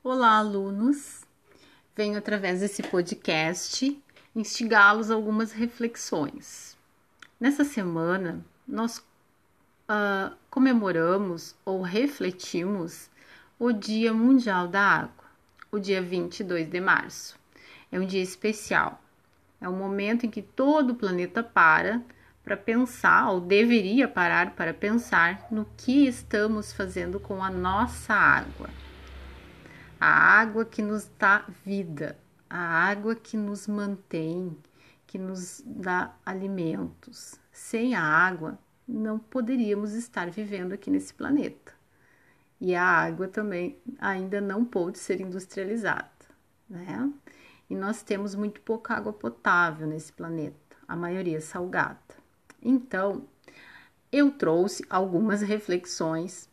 Olá, alunos! Venho através desse podcast instigá-los a algumas reflexões. Nessa semana, nós uh, comemoramos ou refletimos o Dia Mundial da Água, o dia 22 de março. É um dia especial, é um momento em que todo o planeta para para pensar, ou deveria parar para pensar no que estamos fazendo com a nossa água a água que nos dá vida, a água que nos mantém, que nos dá alimentos. Sem a água, não poderíamos estar vivendo aqui nesse planeta. E a água também ainda não pôde ser industrializada, né? E nós temos muito pouca água potável nesse planeta, a maioria salgada. Então, eu trouxe algumas reflexões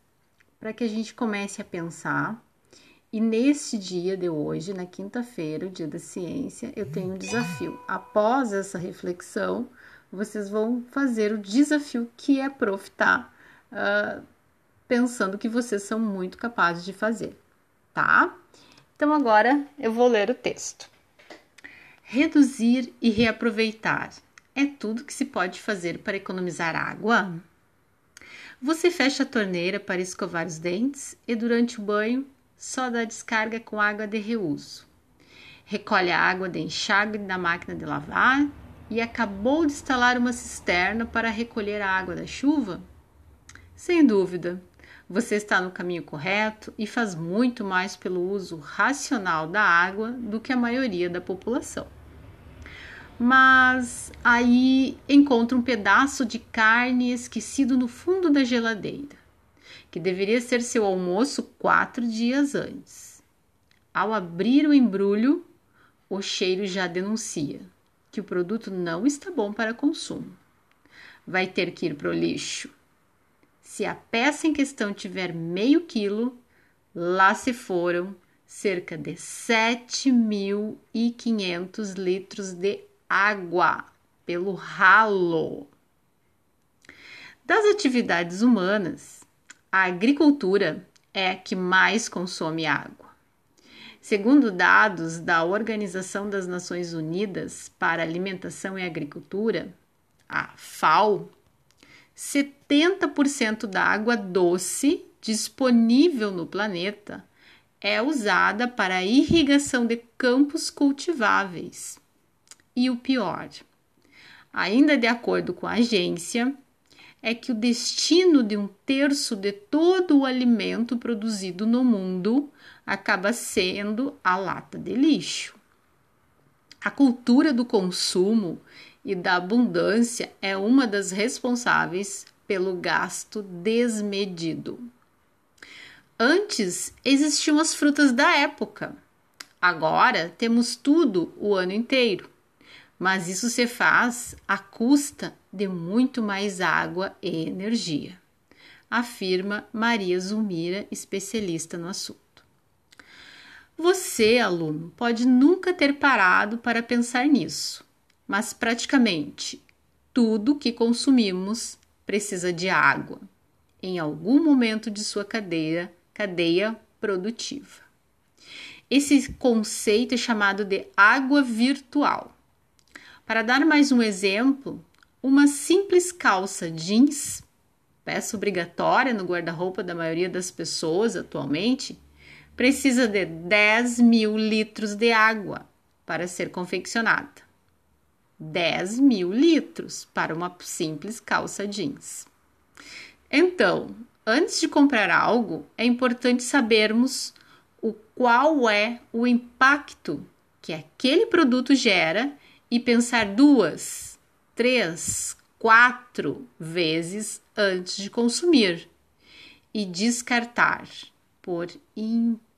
para que a gente comece a pensar e neste dia de hoje, na quinta-feira, o dia da ciência, eu tenho um desafio. Após essa reflexão, vocês vão fazer o desafio que é profitar, uh, pensando que vocês são muito capazes de fazer, tá? Então agora eu vou ler o texto. Reduzir e reaproveitar é tudo que se pode fazer para economizar água? Você fecha a torneira para escovar os dentes e durante o banho só dá descarga com água de reuso. Recolhe a água de enxágue da máquina de lavar e acabou de instalar uma cisterna para recolher a água da chuva? Sem dúvida, você está no caminho correto e faz muito mais pelo uso racional da água do que a maioria da população. Mas aí encontra um pedaço de carne esquecido no fundo da geladeira que deveria ser seu almoço quatro dias antes. Ao abrir o embrulho, o cheiro já denuncia que o produto não está bom para consumo. Vai ter que ir para o lixo. Se a peça em questão tiver meio quilo, lá se foram cerca de 7.500 litros de água pelo ralo. Das atividades humanas, a agricultura é a que mais consome água. Segundo dados da Organização das Nações Unidas para Alimentação e Agricultura, a FAO, 70% da água doce disponível no planeta é usada para irrigação de campos cultiváveis. E o pior, ainda de acordo com a agência, é que o destino de um terço de todo o alimento produzido no mundo acaba sendo a lata de lixo. A cultura do consumo e da abundância é uma das responsáveis pelo gasto desmedido. Antes existiam as frutas da época. Agora temos tudo o ano inteiro mas isso se faz à custa de muito mais água e energia, afirma Maria Zulmira, especialista no assunto. Você, aluno, pode nunca ter parado para pensar nisso, mas praticamente tudo que consumimos precisa de água em algum momento de sua cadeia, cadeia produtiva. Esse conceito é chamado de água virtual para dar mais um exemplo, uma simples calça jeans, peça obrigatória no guarda-roupa da maioria das pessoas atualmente, precisa de 10 mil litros de água para ser confeccionada. 10 mil litros para uma simples calça jeans. Então, antes de comprar algo, é importante sabermos o qual é o impacto que aquele produto gera e pensar duas, três, quatro vezes antes de consumir e descartar por impulso.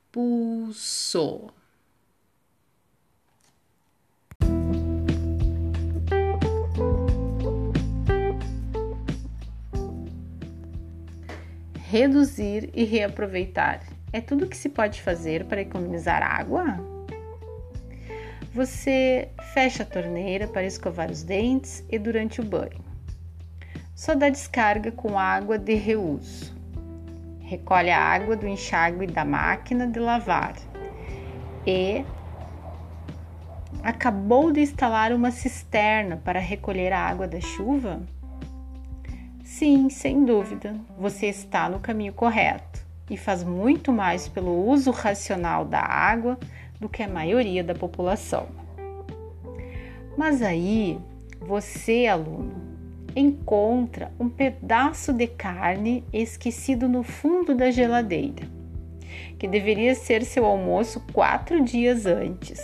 Reduzir e reaproveitar é tudo que se pode fazer para economizar água? Você fecha a torneira para escovar os dentes e durante o banho. Só dá descarga com água de reuso. Recolhe a água do enxágue da máquina de lavar e acabou de instalar uma cisterna para recolher a água da chuva? Sim, sem dúvida, você está no caminho correto e faz muito mais pelo uso racional da água do que a maioria da população. Mas aí, você, aluno, encontra um pedaço de carne esquecido no fundo da geladeira, que deveria ser seu almoço quatro dias antes.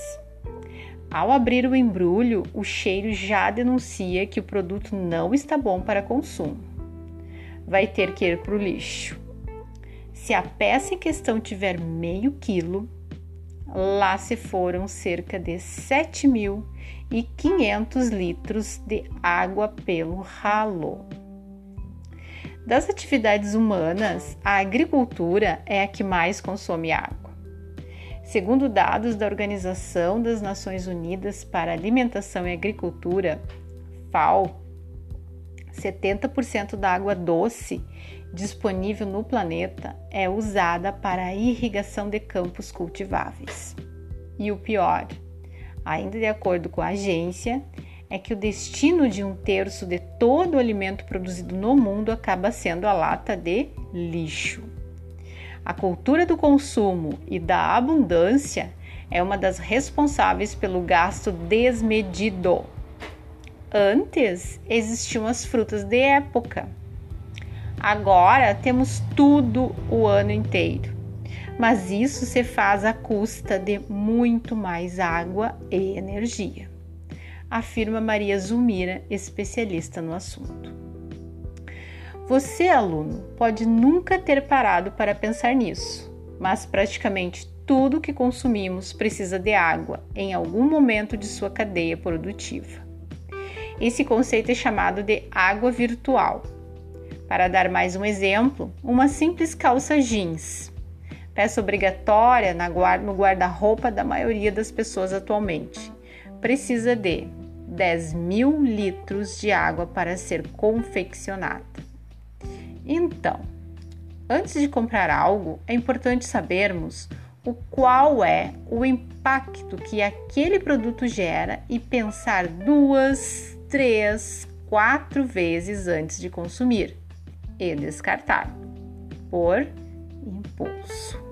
Ao abrir o embrulho, o cheiro já denuncia que o produto não está bom para consumo. Vai ter que ir para o lixo. Se a peça em questão tiver meio quilo, lá se foram cerca de 7.500 litros de água pelo ralo. Das atividades humanas, a agricultura é a que mais consome água. Segundo dados da Organização das Nações Unidas para Alimentação e Agricultura, FAO, 70% da água doce disponível no planeta é usada para a irrigação de campos cultiváveis. E o pior, ainda de acordo com a agência, é que o destino de um terço de todo o alimento produzido no mundo acaba sendo a lata de lixo. A cultura do consumo e da abundância é uma das responsáveis pelo gasto desmedido. Antes existiam as frutas de época. Agora temos tudo o ano inteiro. Mas isso se faz à custa de muito mais água e energia, afirma Maria Zulmira, especialista no assunto. Você, aluno, pode nunca ter parado para pensar nisso, mas praticamente tudo que consumimos precisa de água em algum momento de sua cadeia produtiva. Esse conceito é chamado de água virtual. Para dar mais um exemplo, uma simples calça jeans, peça obrigatória no guarda-roupa da maioria das pessoas atualmente, precisa de 10 mil litros de água para ser confeccionada. Então, antes de comprar algo, é importante sabermos o qual é o impacto que aquele produto gera e pensar duas, três, quatro vezes antes de consumir e descartar por impulso.